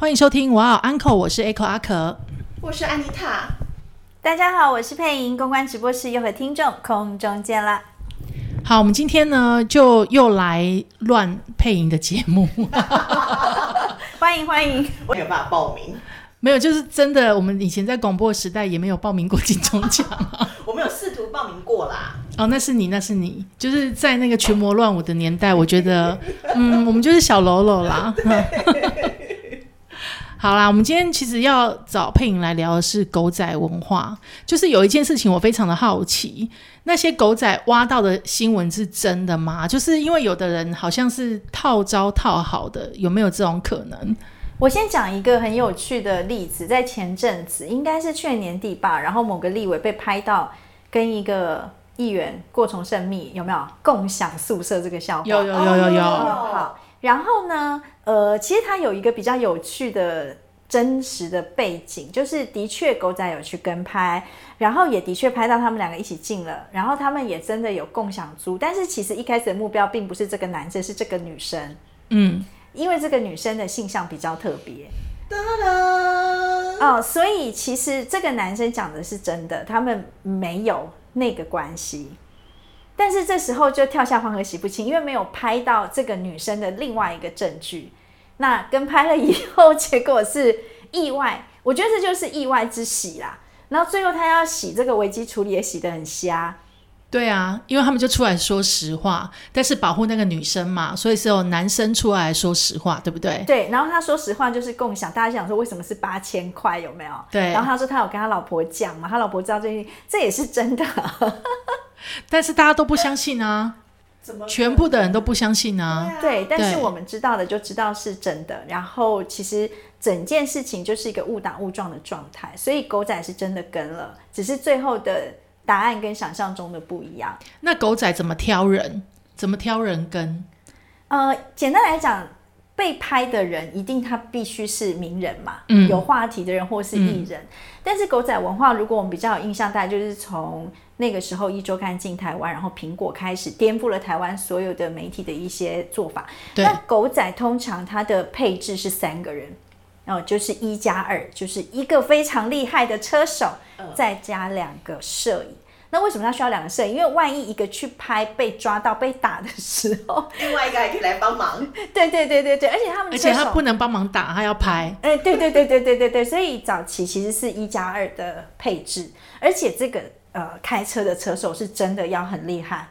欢迎收听哇哦 Uncle，我是 Echo 阿可。我是安妮塔。大家好，我是佩莹，公关直播室又和听众空中见了。好，我们今天呢就又来乱配音的节目，欢迎欢迎，我没有办法报名，没有，就是真的，我们以前在广播时代也没有报名过金钟奖啊。我没有试图报名过啦。哦，那是你，那是你，就是在那个群魔乱舞的年代，我觉得，嗯，我们就是小喽啰啦。好啦，我们今天其实要找佩影来聊的是狗仔文化，就是有一件事情我非常的好奇，那些狗仔挖到的新闻是真的吗？就是因为有的人好像是套招套好的，有没有这种可能？我先讲一个很有趣的例子，在前阵子，应该是去年年底吧，然后某个立委被拍到跟一个议员过从甚密，有没有共享宿舍这个笑话？有有有有有。好，然后呢，呃，其实它有一个比较有趣的真实的背景，就是的确狗仔有去跟拍，然后也的确拍到他们两个一起进了，然后他们也真的有共享租，但是其实一开始的目标并不是这个男生，是这个女生，嗯，因为这个女生的性向比较特别。哒哒，哦，所以其实这个男生讲的是真的，他们没有那个关系。但是这时候就跳下黄河洗不清，因为没有拍到这个女生的另外一个证据。那跟拍了以后，结果是意外，我觉得这就是意外之喜啦。然后最后他要洗这个危机处理也洗得很瞎，对啊，因为他们就出来说实话，但是保护那个女生嘛，所以是有男生出来说实话，对不对？对。然后他说实话就是共享，大家想说为什么是八千块，有没有？对。然后他说他有跟他老婆讲嘛，他老婆知道这些，这也是真的。但是大家都不相信啊，怎么全部的人都不相信啊。对，但是我们知道的就知道是真的。然后其实整件事情就是一个误打误撞的状态，所以狗仔是真的跟了，只是最后的答案跟想象中的不一样。那狗仔怎么挑人？怎么挑人跟？呃，简单来讲，被拍的人一定他必须是名人嘛，嗯有话题的人或是艺人。但是狗仔文化，如果我们比较有印象，大概就是从那个时候一周刊进台湾，然后苹果开始颠覆了台湾所有的媒体的一些做法。那狗仔通常它的配置是三个人。哦，就是一加二，就是一个非常厉害的车手，再加两个摄影。那为什么他需要两个摄影？因为万一一个去拍被抓到被打的时候，另外一个还可以来帮忙。对对对对对，而且他们而且他不能帮忙打，他要拍。哎，对对对对对对对，所以早期其实是一加二的配置，而且这个呃开车的车手是真的要很厉害，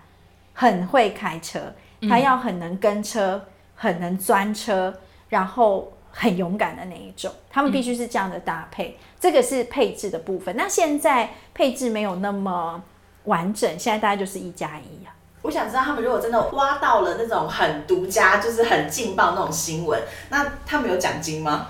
很会开车，他要很能跟车，很能钻车，然后很勇敢的那一种，他们必须是这样的搭配，这个是配置的部分。那现在配置没有那么完整，现在大概就是一加一啊。我想知道他们如果真的挖到了那种很独家，就是很劲爆那种新闻，那他们有奖金吗？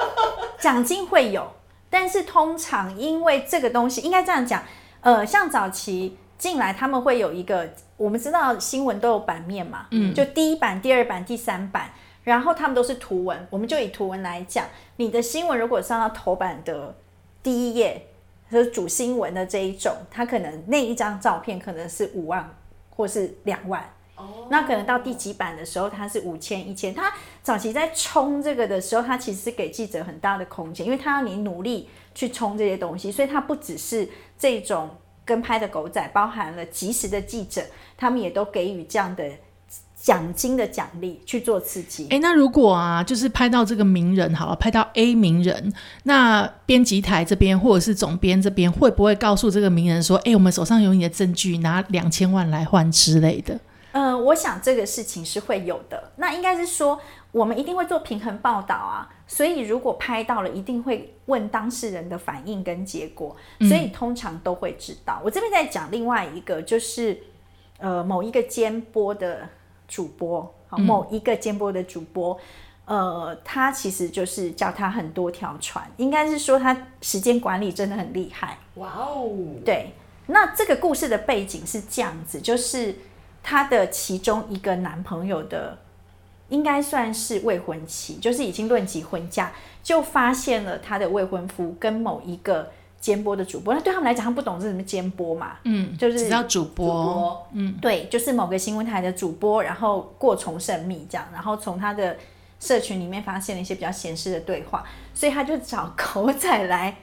奖金会有，但是通常因为这个东西应该这样讲，呃，像早期进来他们会有一个，我们知道新闻都有版面嘛，嗯就第一版、第二版、第三版，然后他们都是图文，我们就以图文来讲，你的新闻如果上到头版的第一页，就是主新闻的这一种，它可能那一张照片可能是五万或是两万。哦那可能到第几版的时候，它是五千、一千。它早期在冲这个的时候，它其实是给记者很大的空间，因为它要你努力去冲这些东西，所以它不只是这种跟拍的狗仔，包含了及时的记者，他们也都给予这样的奖金的奖励去做刺激。哎，那如果啊，就是拍到这个名人好了，拍到 A 名人，那编辑台这边或者是总编这边会不会告诉这个名人说，哎，我们手上有你的证据，拿两千万来换之类的？呃，我想这个事情是会有的。那应该是说，我们一定会做平衡报道啊。所以如果拍到了，一定会问当事人的反应跟结果，所以通常都会知道。我这边在讲另外一个，就是呃某一个监播的主播，好，某一个间播的主播。呃，他其实就是叫他很多条船，应该是说他时间管理真的很厉害。哇哦，对，那这个故事的背景是这样子，就是她的其中一个男朋友的，应该算是未婚妻，就是已经论及婚嫁，就发现了他的未婚夫跟某一个监播的主播，那对他们来讲，他们不懂是什么间播嘛，嗯，就是只要主播，主播嗯，对，就是某个新闻台的主播，然后过从甚密这样，然后从他的社群里面发现了一些比较闲适的对话，所以他就找狗仔来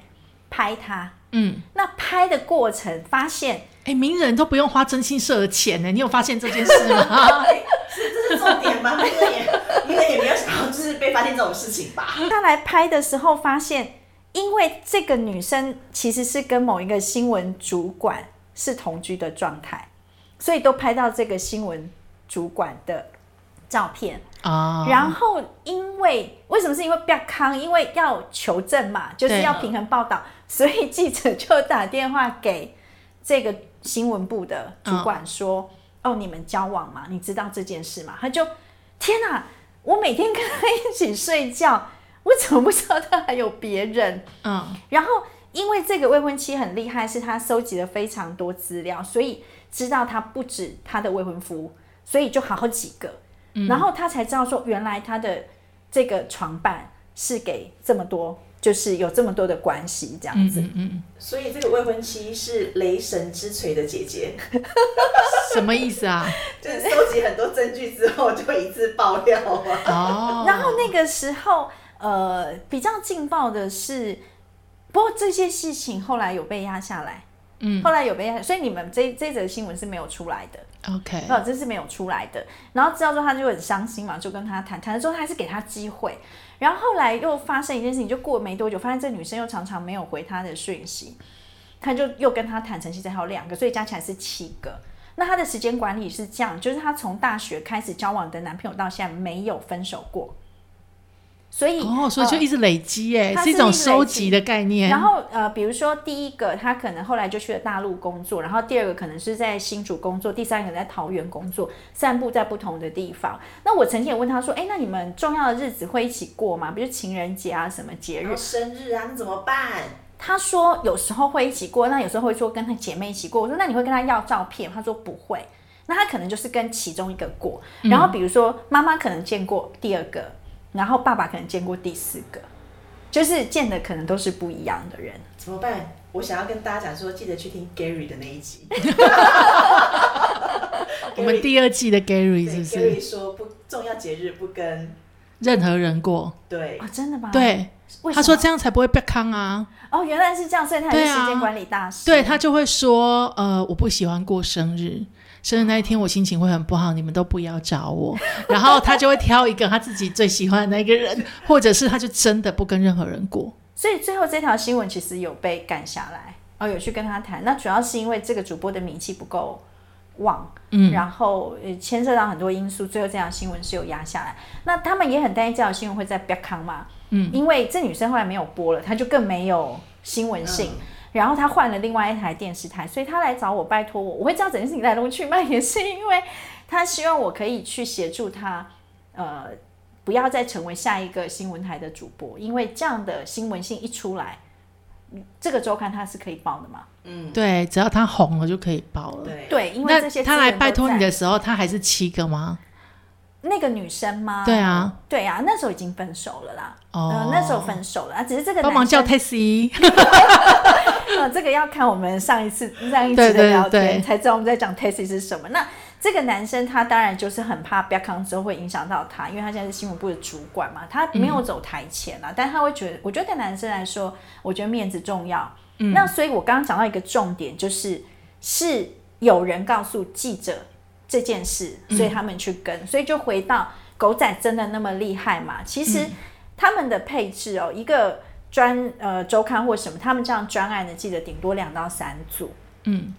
拍他。嗯，那拍的过程发现，哎，名人都不用花征信社的钱呢，你有发现这件事吗？是这是重点吗？名人也名人也没有想到就是被发现这种事情吧？他来拍的时候发现，因为这个女生其实是跟某一个新闻主管是同居的状态，所以都拍到这个新闻主管的照片。啊，然后因为为什么是因为不要康？因为要求证嘛，就是要平衡报道，所以记者就打电话给这个新闻部的主管说：“哦，你们交往吗？你知道这件事吗？”他就天哪！我每天跟他一起睡觉，我怎么不知道他还有别人？嗯，然后因为这个未婚妻很厉害，是他收集了非常多资料，所以知道他不止他的未婚夫，所以就好几个。然后他才知道说，原来他的这个床伴是给这么多，就是有这么多的关系这样子。嗯嗯，所以这个未婚妻是雷神之锤的姐姐，什么意思啊？就是收集很多证据之后就一次爆料啊。哦，然后那个时候，呃，比较劲爆的是，不过这些事情后来有被压下来，嗯后来有被压，所以你们这这则新闻是没有出来的。，OK，哦，这是没有出来的。然后知道之后，他就很伤心嘛，就跟他谈谈了之后，他还是给他机会。然后后来又发生一件事情，就过没多久，发现这女生又常常没有回他的讯息，他就又跟他坦诚，现在还有两个，所以加起来是七个。那他的时间管理是这样，就是他从大学开始交往的男朋友到现在没有分手过，所以哦，所以就呃一直累积，哎，它是一种收集的概念。然后呃，比如说第一个，他可能后来就去了大陆工作，然后第二个可能是在新竹工作，第三个在桃园工作，散布在不同的地方。那我曾经也问他说，哎，那你们重要的日子会一起过吗？比如情人节啊，什么节日？生日啊，那怎么办？他说有时候会一起过，那有时候会说跟他姐妹一起过。我说那你会跟他要照片？他说不会。那他可能就是跟其中一个过，然后比如说妈妈可能见过第二个，然后爸爸可能见过第四个，就是见的可能都是不一样的人。怎么办？我想要跟大家讲说，记得去听 Gary 的那一集。我们第二季的 Gary 是不是 Gary 说不重要节日不跟任何人过？对啊、真的吗？，对，他说这样才不会被坑啊。哦，原来是这样，所以他是时间管理大师。对他就会说，呃，我不喜欢过生日，生日那一天我心情会很不好，你们都不要找我。然后他就会挑一个他自己最喜欢的那个人，或者是他就真的不跟任何人过。所以最后这条新闻其实有被赶下来，哦，有去跟他谈。那主要是因为这个主播的名气不够旺，嗯然后呃牵涉到很多因素，最后这条新闻是有压下来。那他们也很担心这条新闻会在 b k 康嘛，嗯，因为这女生后来没有播了，她就更没有新闻性。嗯然后他换了另外一台电视台，所以他来找我，拜托我，我会知道整件事情来龙去脉，也是因为他希望我可以去协助他，呃，不要再成为下一个新闻台的主播，因为这样的新闻性一出来，嗯这个周刊它是可以报的嘛？嗯对，只要他红了就可以报了。对对，因为这些他来拜托你的时候，他还是七个吗？那个女生吗？对啊，对啊，那时候已经分手了啦。哦呃，那时候分手了，啊只是这个帮忙叫男生 taxi。呃，这个要看我们上一次上一集对对的聊天对才知道我们在讲 Tessie 是什么。那这个男生他当然就是很怕 b a c k 之后会影响到他，因为他现在是新闻部的主管嘛，他没有走台前啊，但他会觉得，我觉得对男生来说，我觉得面子重要。那所以我刚刚讲到一个重点，就是是有人告诉记者这件事，所以他们去跟，所以就回到狗仔真的那么厉害嘛？其实他们的配置哦，一个专呃周刊或什么，他们这样专案的记者顶多两到三组，嗯，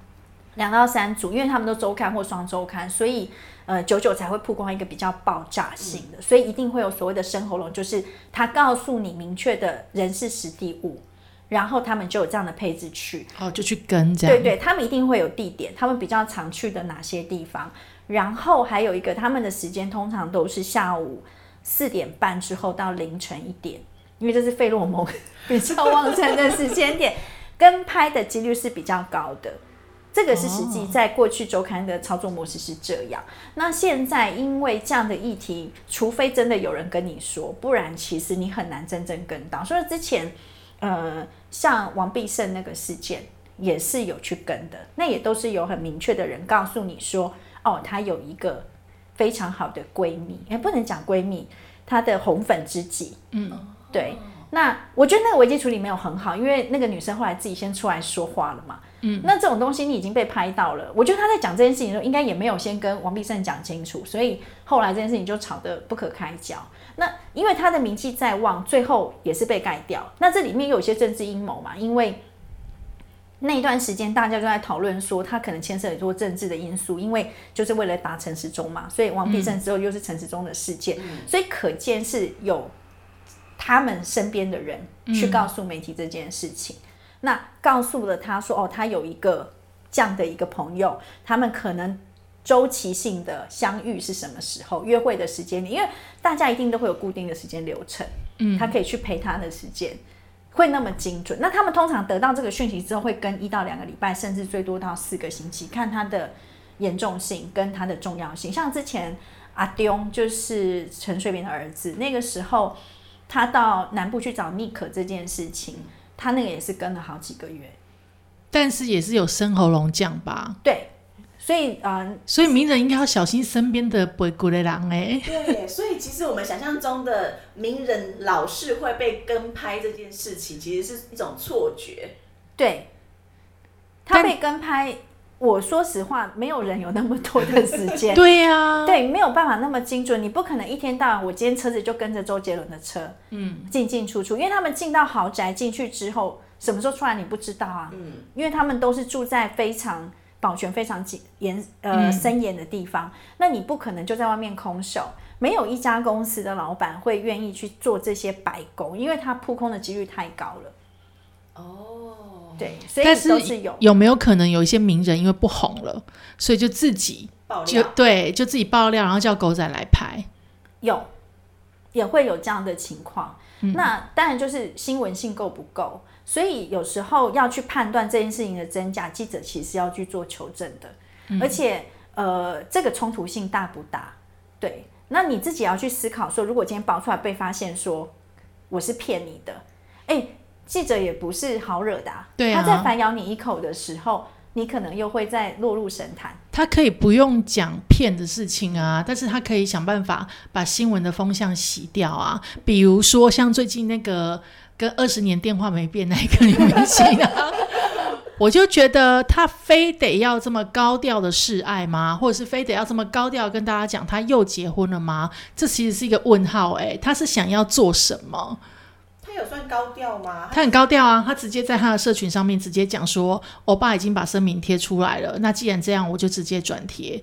两到三组，因为他们都周刊或双周刊，所以呃久久才会曝光一个比较爆炸性的，所以一定会有所谓的生喉咙，就是他告诉你明确的人事实地物，然后他们就有这样的配置去，哦，就去跟这样。对对，他们一定会有地点，他们比较常去的哪些地方，然后还有一个他们的时间通常都是下午四点半之后到凌晨一点，因为这是费洛蒙 比较旺盛的时间点，跟拍的几率是比较高的。这个是实际在过去周刊的操作模式是这样。那现在因为这样的议题，除非真的有人跟你说，不然其实你很难真正跟到。所以之前，呃，像王必胜那个事件也是有去跟的，那也都是有很明确的人告诉你说，哦，她有一个非常好的闺蜜，也不能讲闺蜜，她的红粉知己。嗯，对。那我觉得那个危机处理没有很好，因为那个女生后来自己先出来说话了嘛。嗯，那这种东西你已经被拍到了，我觉得他在讲这件事情的时候，应该也没有先跟王必胜讲清楚，所以后来这件事情就吵得不可开交。那因为他的名气在旺，最后也是被盖掉。那这里面有一些政治阴谋嘛？因为那一段时间大家都在讨论说，他可能牵涉很多政治的因素，因为就是为了打陈时中嘛。所以王必胜之后又是陈时中的事件，所以可见是有他们身边的人去告诉媒体这件事情。那告诉了他说，哦，他有一个这样的一个朋友，他们可能周期性的相遇是什么时候？约会的时间，因为大家一定都会有固定的时间流程，嗯，他可以去陪他的时间会那么精准。那他们通常得到这个讯息之后，会跟一到两个礼拜，甚至最多到四个星期，看他的严重性跟他的重要性。像之前阿丢就是陈水扁的儿子，那个时候他到南部去找妮可这件事情。他那个也是跟了好几个月，但是也是有生喉咙酱吧？对，所以啊，所以名人应该要小心身边的不古的狼哎。对，所以其实我们想象中的名人老是会被跟拍这件事情，其实是一种错觉。对，他被跟拍。我说实话，没有人有那么多的时间。对呀，对，没有办法那么精准。你不可能一天到晚，我今天车子就跟着周杰伦的车，嗯，进进出出。因为他们进到豪宅进去之后，什么时候出来你不知道啊。嗯，因为他们都是住在非常保全非常紧严呃森严的地方，那你不可能就在外面空手。没有一家公司的老板会愿意去做这些白工，因为他扑空的几率太高了。哦。对，但是有有没有可能有一些名人因为不红了，所以就自己就对，就自己爆料，然后叫狗仔来拍，有也会有这样的情况。那当然就是新闻性够不够，所以有时候要去判断这件事情的真假，记者其实要去做求证的。而且呃，这个冲突性大不大？对，那你自己要去思考说，如果今天爆出来被发现说我是骗你的，哎。记者也不是好惹的，他在反咬你一口的时候，你可能又会再落入神坛。他可以不用讲骗的事情啊，但是他可以想办法把新闻的风向洗掉啊。比如说像最近那个跟二十年电话没变那个女明星啊，我就觉得他非得要这么高调的示爱吗？或者是非得要这么高调跟大家讲他又结婚了吗？这其实是一个问号。哎，他是想要做什么？有算高调吗？他很高调啊！他直接在他的社群上面直接讲说：“欧巴已经把声明贴出来了，那既然这样，我就直接转贴。”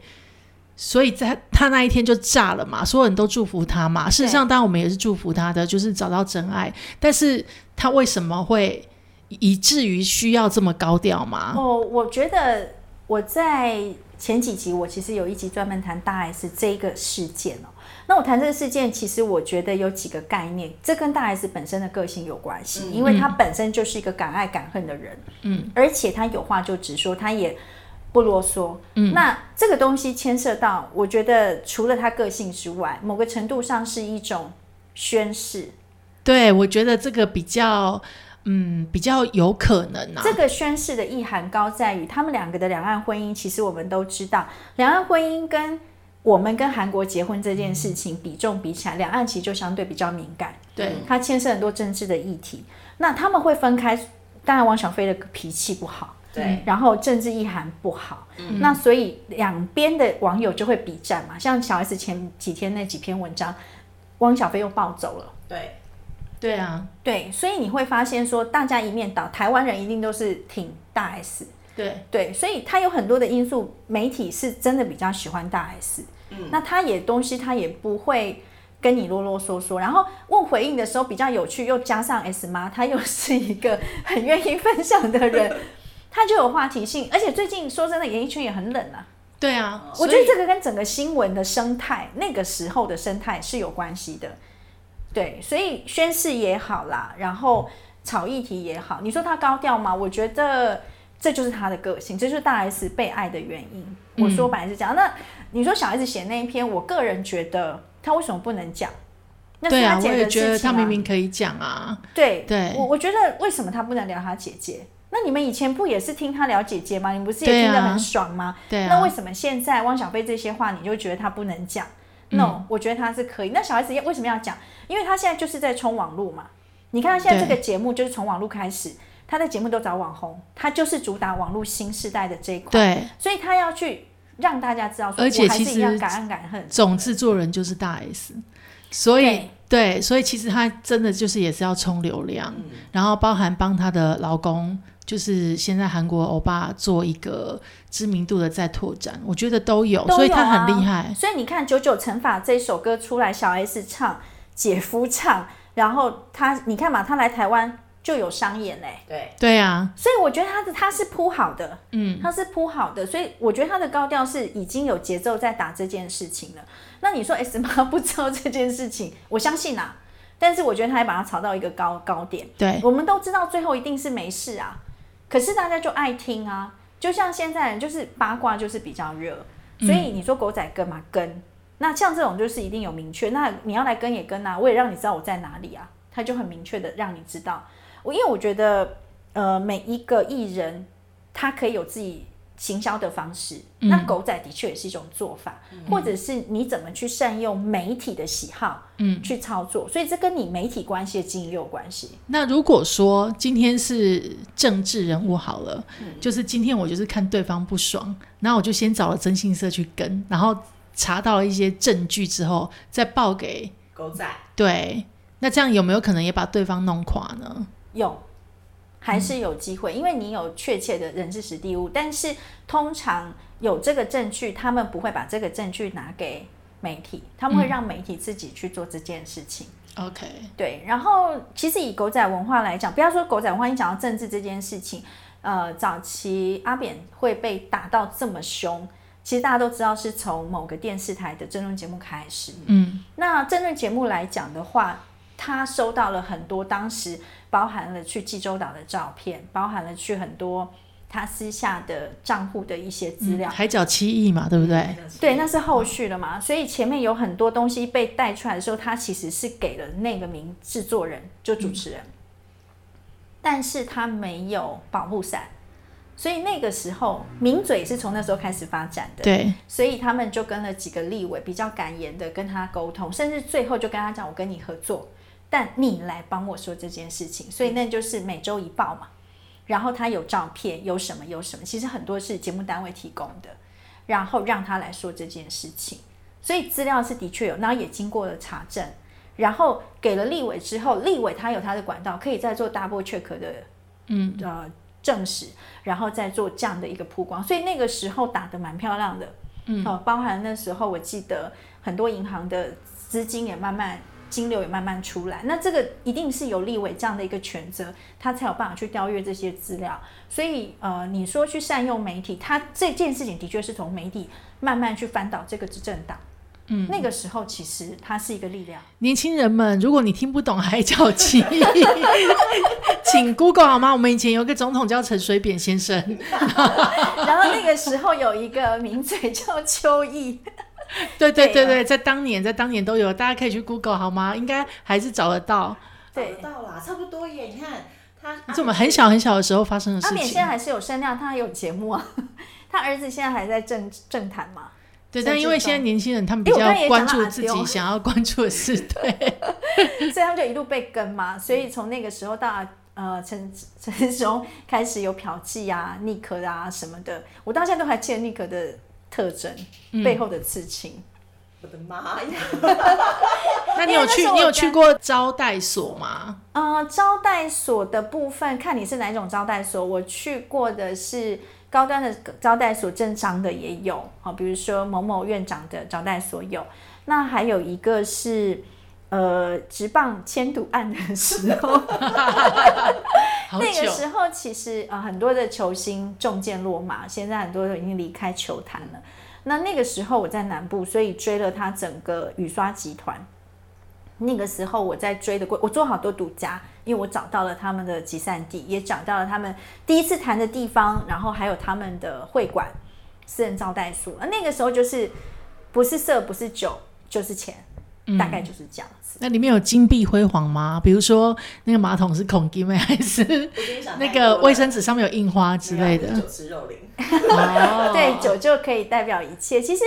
所以在他那一天就炸了嘛，所有人都祝福他嘛。事实上，当然我们也是祝福他的，就是找到真爱。但是他为什么会以至于需要这么高调吗？哦，我觉得我在前几集我其实有一集专门谈大 S 这个事件哦。那我谈这个事件，其实我觉得有几个概念，这跟大 S 本身的个性有关系，因为她本身就是一个敢爱敢恨的人，嗯，而且她有话就直说，她也不啰嗦，嗯，那这个东西牵涉到，我觉得除了她个性之外，某个程度上是一种宣誓，对我觉得这个比较，嗯，比较有可能啊。这个宣誓的意涵高在于，他们两个的两岸婚姻，其实我们都知道，两岸婚姻跟。我们跟韩国结婚这件事情比重比起来，两岸其实就相对比较敏感，对。它牵涉很多政治的议题。那他们会分开，当然汪小菲的脾气不好，对，然后政治意涵不好，嗯。那所以两边的网友就会比战嘛。像小 S 前几天那几篇文章，汪小菲又暴走了，对，对啊，对，所以你会发现说，大家一面倒，台湾人一定都是挺大 S，对。对，所以他有很多的因素，媒体是真的比较喜欢大 S。那他也东西，他也不会跟你啰啰嗦嗦，然后问回应的时候比较有趣，又加上 S 妈，他又是一个很愿意分享的人，他就有话题性。而且最近说真的，演艺圈也很冷啊。对啊，我觉得这个跟整个新闻的生态，那个时候的生态是有关系的。对，所以宣誓也好啦，然后炒议题也好，你说他高调吗？我觉得这就是他的个性，这就是大 S 被爱的原因。我说本来是这样，那。你说小孩子写那一篇，我个人觉得他为什么不能讲？对啊，我也觉得他明明可以讲啊。对对，我我觉得为什么他不能聊他姐姐？那你们以前不也是听他聊姐姐吗？你不是也听得很爽吗？对啊。那为什么现在汪小菲这些话，你就觉得他不能讲？No，、我觉得他是可以。那小孩子为什么要讲？因为他现在就是在冲网络嘛。你看他现在这个节目就是从网络开始，他的节目都找网红，他就是主打网络新时代的这一块，对，所以他要去让大家知道，而且其实一样敢爱敢恨。总制作人就是大 S，所以对对，所以其实他真的就是也是要冲流量，然后包含帮她的老公，就是现在韩国欧巴做一个知名度的再拓展，我觉得都有，都有啊所以他很厉害。所以你看《九九乘法》这首歌出来，小 S 唱，姐夫唱，然后他你看嘛，他来台湾就有商演嘞。对，对啊，所以我觉得他的他是铺好的，嗯，他是铺好的，所以我觉得他的高调是已经有节奏在打这件事情了。那你说 S 妈不知道这件事情，我相信啊，但是我觉得他还把它炒到一个高高点。对，我们都知道最后一定是没事啊，可是大家就爱听啊，就像现在人就是八卦就是比较热，所以你说狗仔跟嘛跟，那像这种就是一定有明确，那你要来跟也跟啊，我也让你知道我在哪里啊，他就很明确的让你知道。我因为我觉得呃每一个艺人他可以有自己。行销的方式，那狗仔的确也是一种做法，或者是你怎么去善用媒体的喜好，嗯，去操作，所以这跟你媒体关系的经营也有关系。那如果说今天是政治人物好了，嗯就是今天我就是看对方不爽，然后我就先找了征信社去跟，然后查到了一些证据之后，再报给狗仔，对，那这样有没有可能也把对方弄垮呢？有，还是有机会，因为你有确切的人事实地物，但是通常有这个证据，他们不会把这个证据拿给媒体，他们会让媒体自己去做这件事情。OK，对，然后其实以狗仔文化来讲，不要说狗仔文化，你讲到政治这件事情，呃，早期阿扁会被打到这么凶，其实大家都知道是从某个电视台的争论节目开始。嗯，那争论节目来讲的话，他收到了很多当时包含了去济州岛的照片，包含了去很多他私下的账户的一些资料。海角七亿嘛，对不对？对，那是后续的嘛，所以前面有很多东西被带出来的时候，他其实是给了那个名制作人，就主持人，但是他没有保护伞，所以那个时候名嘴是从那时候开始发展的。对，所以他们就跟了几个立委比较敢言的跟他沟通，甚至最后就跟他讲：“我跟你合作，但你来帮我说这件事情。”所以那就是每周一报嘛。然后他有照片，有什么有什么，其实很多是节目单位提供的，然后让他来说这件事情。所以资料是的确有，然后也经过了查证，然后给了立委之后，立委他有他的管道，可以再做 double check 的，嗯呃证实，然后再做这样的一个曝光。所以那个时候打得蛮漂亮的，嗯，哦，包含那时候我记得很多银行的资金也慢慢。金流也慢慢出来，那这个一定是有立委这样的一个权责，他才有办法去调阅这些资料。所以，呃，你说去善用媒体，他这件事情的确是从媒体慢慢去翻倒这个执政党。嗯，那个时候其实它是一个力量。年轻人们，如果你听不懂海角七亿，请 Google 好吗？我们以前有个总统叫陈水扁先生，然后那个时候有一个名嘴叫邱毅，对对对对在当年在当年都有，大家可以去 Google 好吗？应该还是找得到。找得到啦，差不多耶。你看他，这么很小很小的时候发生的事情阿扁现在，还是有声量，他还有节目啊，他儿子现在还在政政坛嘛。对，但因为现在年轻人他们比较关注自己想要关注的事，对，所以他们就一路被跟嘛，所以从那个时候到呃陈陈时中开始有嫖妓啊、尼克啊什么的，我到现在都还记得尼克的特征、背后的刺青。我的妈呀！那你有去你有去过招待所吗？呃，招待所的部分看你是哪种招待所，我去过的是高端的招待所，正常的也有，好，比如说某某院长的招待所有，那还有一个是。呃，直棒迁赌案的时候，好那个，时候其实呃很多的球星中箭落马，现在很多都已经离开球坛了。那那个时候我在南部，所以追了他整个雨刷集团。那个时候我在追的过，我做好多独家，因为我找到了他们的集散地，也找到了他们第一次谈的地方，然后还有他们的会馆、私人招待所。那那个时候就是不是色，不是酒，就是钱，大概就是这样子。那里面有金碧辉煌吗？比如说那个马桶是孔金妹，还是那个卫生纸上面有印花之类的？酒池肉林，哦 对，酒就可以代表一切。其实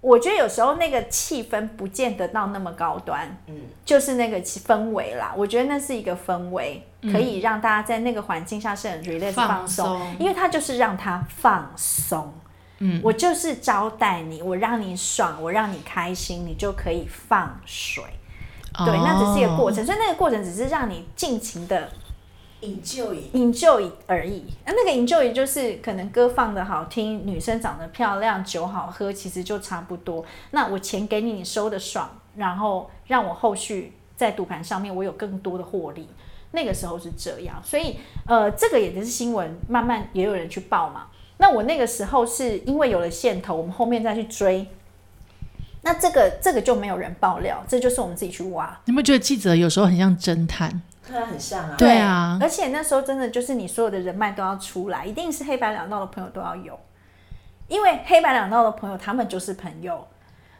我觉得有时候那个气氛不见得到那么高端，嗯，就是那个氛围啦。我觉得那是一个氛围，嗯可以让大家在那个环境下是很 relax 放松，因为它就是让它放松。嗯，我就是招待你，我让你爽，我让你开心，你就可以放水。对，那只是一个过程。所以那个过程只是让你尽情的引咎以 enjoy 而已。那那个 enjoy 就是可能歌放的好听，女生长得漂亮，酒好喝，其实就差不多。那我钱给你，你收的爽，然后让我后续在赌盘上面我有更多的获利。那个时候是这样，所以呃，这个也就是新闻，慢慢也有人去报嘛。那我那个时候是因为有了线头，我们后面再去追。那这个这个就没有人爆料，这就是我们自己去挖。你有没有觉得记者有时候很像侦探？对啊很像啊。对啊而且那时候真的就是你所有的人脉都要出来，一定是黑白两道的朋友都要有，因为黑白两道的朋友他们就是朋友。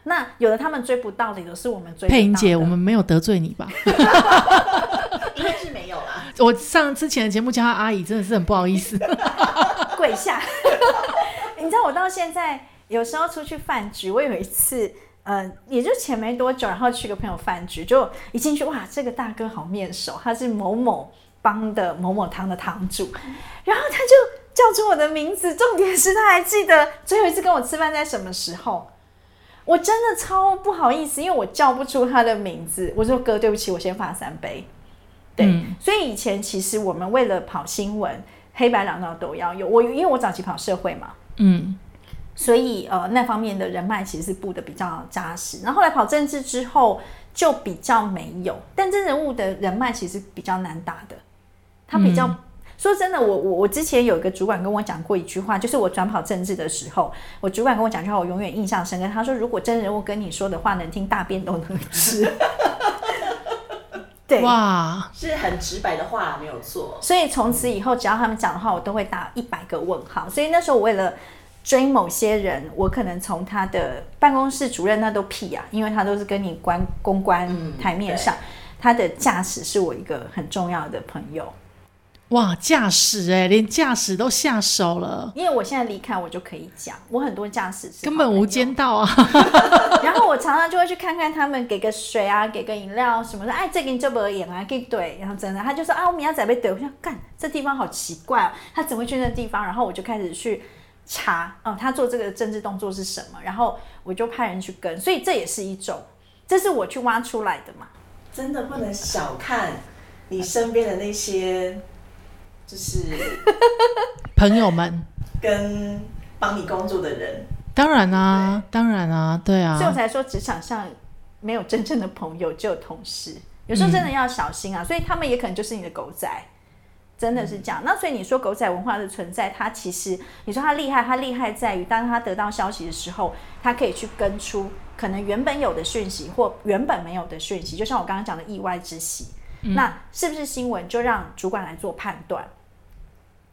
那有的他们追不到的，有的是我们追不到的。佩莹姐，我们没有得罪你吧？应该是没有啦。我上之前的节目叫她阿姨，真的是很不好意思。跪下。你知道我到现在有时候出去饭局，我有一次，呃，也就前没多久，然后去个朋友饭局，就一进去，哇，这个大哥好面熟，他是某某帮的某某堂的堂主，然后他就叫出我的名字，重点是他还记得最后一次跟我吃饭在什么时候。我真的超不好意思，因为我叫不出他的名字。我说哥，对不起，我先罚三杯。对，嗯所以以前其实我们为了跑新闻，黑白两道都要有。我因为我早期跑社会嘛，嗯，所以呃那方面的人脉其实是布的比较扎实。然后后来跑政治之后就比较没有，但真人物的人脉其实比较难打的，他比较。说真的，我我我之前有一个主管跟我讲过一句话，就是我转跑政治的时候，我主管跟我讲句话，我永远印象深刻。他说：“如果真人物跟你说的话能听，大便都能吃。”对，哇，是很直白的话，没有错。所以从此以后，只要他们讲的话，我都会打一百个问号。所以那时候我为了追某些人，我可能从他的办公室主任那都屁啊，因为他都是跟你关公关嗯台面上，他的驾驶是我一个很重要的朋友。哇，驾驶哎，连驾驶都下手了，因为我现在离开，我就可以讲，我很多驾驶是根本无间道啊！然后我常常就会去看看他们，给个水啊，给个饮料什么的。哎，这个你这不演啊，给怼。然后真的，他就说啊，我明天仔被怼。我想干，这地方好奇怪哦，他怎么会去那地方？然后我就开始去查，哦，他做这个政治动作是什么？然后我就派人去跟，所以这也是一种，这是我去挖出来的嘛。真的不能小看你身边的那些，就是 朋友们，跟帮你工作的人。当然啊，当然啊，对啊所以我啊，才说职场上没有真正的朋友，只有同事。有时候真的要小心啊，所以他们也可能就是你的狗仔，真的是这样。那所以你说狗仔文化的存在，它其实你说它厉害，它厉害在于当他得到消息的时候，他可以去跟出可能原本有的讯息或原本没有的讯息，就像我刚刚讲的意外之喜。那是不是新闻就让主管来做判断？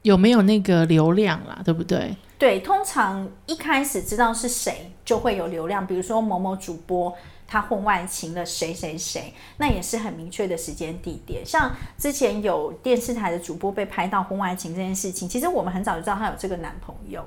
有没有那个流量啦？对不对？对，通常一开始知道是谁，就会有流量。比如说某某主播他婚外情了谁谁谁，那也是很明确的时间地点。像之前有电视台的主播被拍到婚外情这件事情，其实我们很早就知道他有这个男朋友。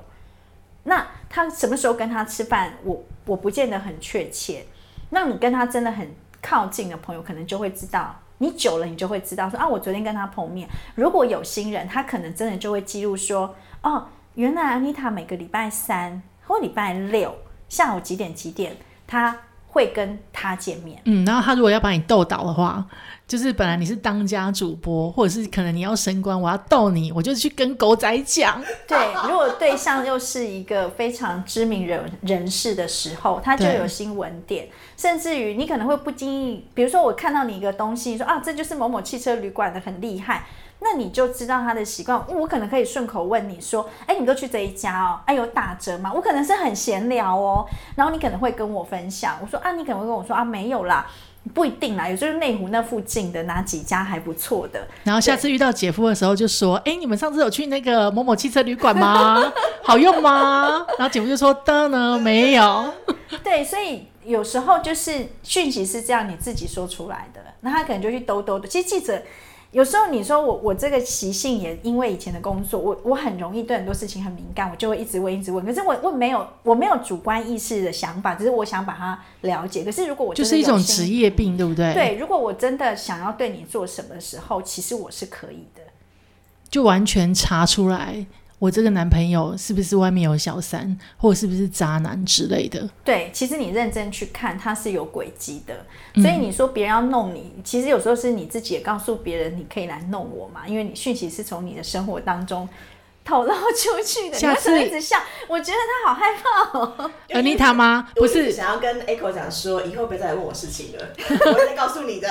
那他什么时候跟他吃饭，我我不见得很确切。那你跟他真的很靠近的朋友，可能就会知道。你久了，你就会知道说啊，我昨天跟他碰面。如果有新人，他可能真的就会记录说，哦，原来安妮塔每个礼拜三或礼拜六下午几点几点，他会跟他见面。嗯，然后他如果要把你逗倒的话，就是本来你是当家主播，或者是可能你要升官，我要逗你，我就去跟狗仔讲。对，如果对象又是一个非常知名人人士的时候，他就有新闻点，甚至于你可能会不经意，比如说我看到你一个东西，说啊，这就是某某汽车旅馆的，很厉害。那你就知道他的习惯，我可能可以顺口问你说：“哎，你都去这一家哦？哎，有打折吗？”我可能是很闲聊哦，然后你可能会跟我分享，我说啊，你可能会跟我说啊，没有啦，不一定啦，有就是内湖那附近的哪几家还不错的，然后下次遇到姐夫的时候就说：“哎，你们上次有去那个某某汽车旅馆吗？好用吗？”然后姐夫就说：“的呢，没有。对，所以有时候就是讯息是这样你自己说出来的，那他可能就去兜兜的。其实记者有时候你说我我这个习性也因为以前的工作，我我很容易对很多事情很敏感，我就会一直问一直问。可是我我没有我没有主观意识的想法，只是我想把它了解。可是如果我就是一种职业病，对不对？对，如果我真的想要对你做什么的时候，其实我是可以的，就完全查出来。我这个男朋友是不是外面有小三，或者是不是渣男之类的？对，其实你认真去看，他是有轨迹的。所以你说别人要弄你，其实有时候是你自己也告诉别人，你可以来弄我嘛，因为你讯息是从你的生活当中。透露出去的，下次一直笑，我觉得他好害怕哦。安 妮塔吗？不是，想要跟 Echo 讲说，以后不要再来问我事情了，我会再告诉你的。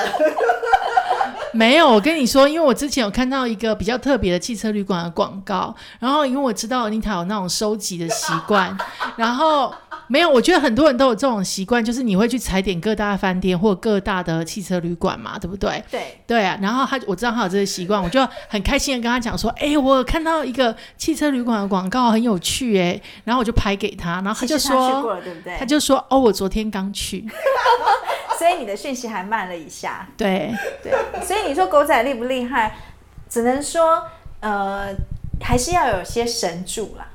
没有，我跟你说，因为我之前有看到一个比较特别的汽车旅馆的广告，然后因为我知道安妮塔有那种收集的习惯，然后。没有，我觉得很多人都有这种习惯，就是你会去踩点各大饭店或各大的汽车旅馆嘛，对不对？对对啊。然后他我知道他有这个习惯，我就很开心的跟他讲说：“哎，我看到一个汽车旅馆的广告很有趣哎。”然后我就拍给他，然后他就说：“对不对？”他就说：“哦，我昨天刚去。”所以你的讯息还慢了一下。对对，所以你说狗仔厉不厉害？只能说呃，还是要有些神助啦。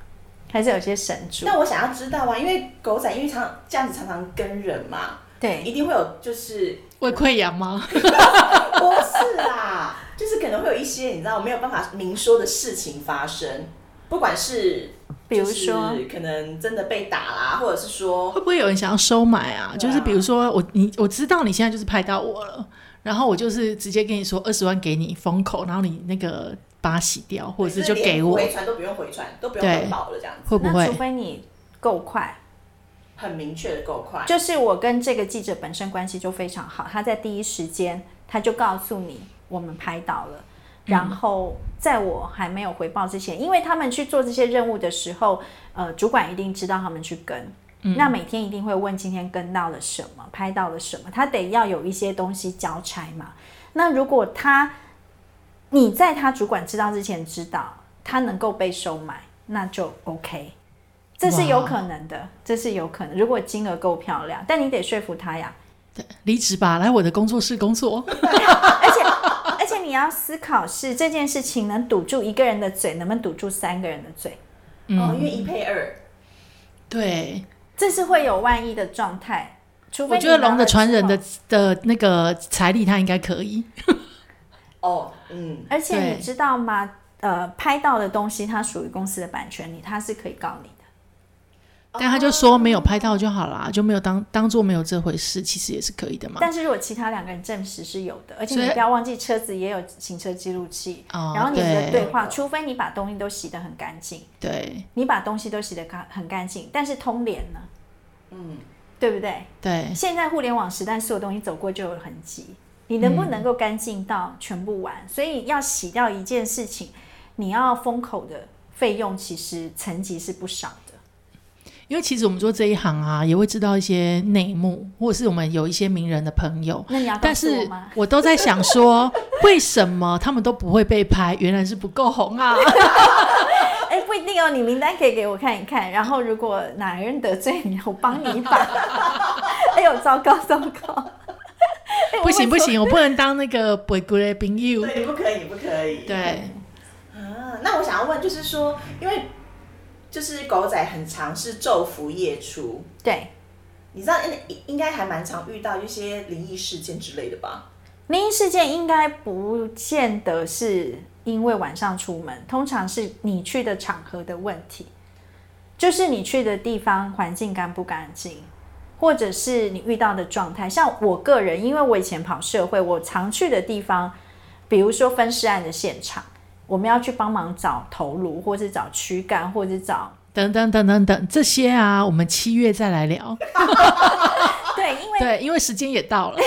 还是有些神助。那我想要知道啊，因为狗仔因为常这样子常常跟人嘛，对，一定会有就是胃溃疡吗？不是啦，就是可能会有一些你知道没有办法明说的事情发生，不管是比如说可能真的被打啦，或者是说会不会有人想要收买啊？就是比如说我你我知道你现在就是拍到我了，然后我就是直接跟你说二十万给你封口，然后你那个。把它洗掉，或者是就给我回传都不用回传，都不用回保了，这样子会不会？除非你够快，很明确的够快。就是我跟这个记者本身关系就非常好，他在第一时间他就告诉你我们拍到了，然后在我还没有回报之前，因为他们去做这些任务的时候，呃，主管一定知道他们去跟，那每天一定会问今天跟到了什么，拍到了什么，他得要有一些东西交差嘛。那如果他你在他主管知道之前知道他能够被收买，那就 OK，这是有可能的，这是有可能。如果金额够漂亮，但你得说服他呀。离职吧，来我的工作室工作。而且而且你要思考是这件事情能堵住一个人的嘴，能不能堵住三个人的嘴？哦，因为一配二。对，这是会有万一的状态。除非我觉得龙的传人的的那个财力，他应该可以。哦，嗯，而且你知道吗？呃，拍到的东西它属于公司的版权，你他是可以告你的。但他就说没有拍到就好啦，就没有当当做没有这回事，其实也是可以的嘛。但是如果其他两个人证实是有的，而且你不要忘记车子也有行车记录器，然后你的对话，除非你把东西都洗得很干净，对，你把东西都洗得干很干净，但是通联呢？嗯，对不对？对，现在互联网时代，所有东西走过就有痕迹。你能不能够干净到全部完？所以要洗掉一件事情，你要封口的费用其实层级是不少的。因为其实我们做这一行啊，也会知道一些内幕，或者是我们有一些名人的朋友。那你要但是我都在想说，为什么他们都不会被拍？原来是不够红啊！哎，不一定哦，你名单可以给我看一看。然后如果哪人得罪你，我帮你一把。哎呦，糟糕糟糕！不行不行，我不能当那个不贵的朋友。对，不可以，不可以。对。啊，那我想要问，就是说，因为就是狗仔很常是昼伏夜出。对。你知道，应应该还蛮常遇到一些灵异事件之类的吧？灵异事件应该不见得是因为晚上出门，通常是你去的场合的问题，就是你去的地方环境干不干净。或者是你遇到的状态，像我个人，因为我以前跑社会，我常去的地方，比如说分尸案的现场，我们要去帮忙找头颅，或是找躯干，或者找等等等等等这些啊，我们七月再来聊。对，因为对，因为时间也到了。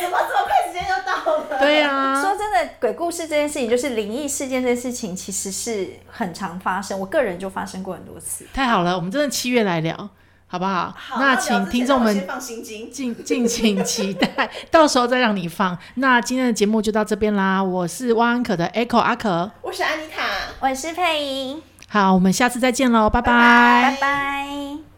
怎么这么快时间就到了？对呀。说真的，鬼故事这件事情，就是灵异事件这件事情，其实是很常发生。我个人就发生过很多次。太好了，我们真的七月来聊。好不好？那请听众们敬敬请期待，到时候再让你放。那今天的节目就到这边啦。我是汪安可的 Echo 阿可，我是安妮塔，我是佩莹。好，我们下次再见喽，拜拜，拜拜。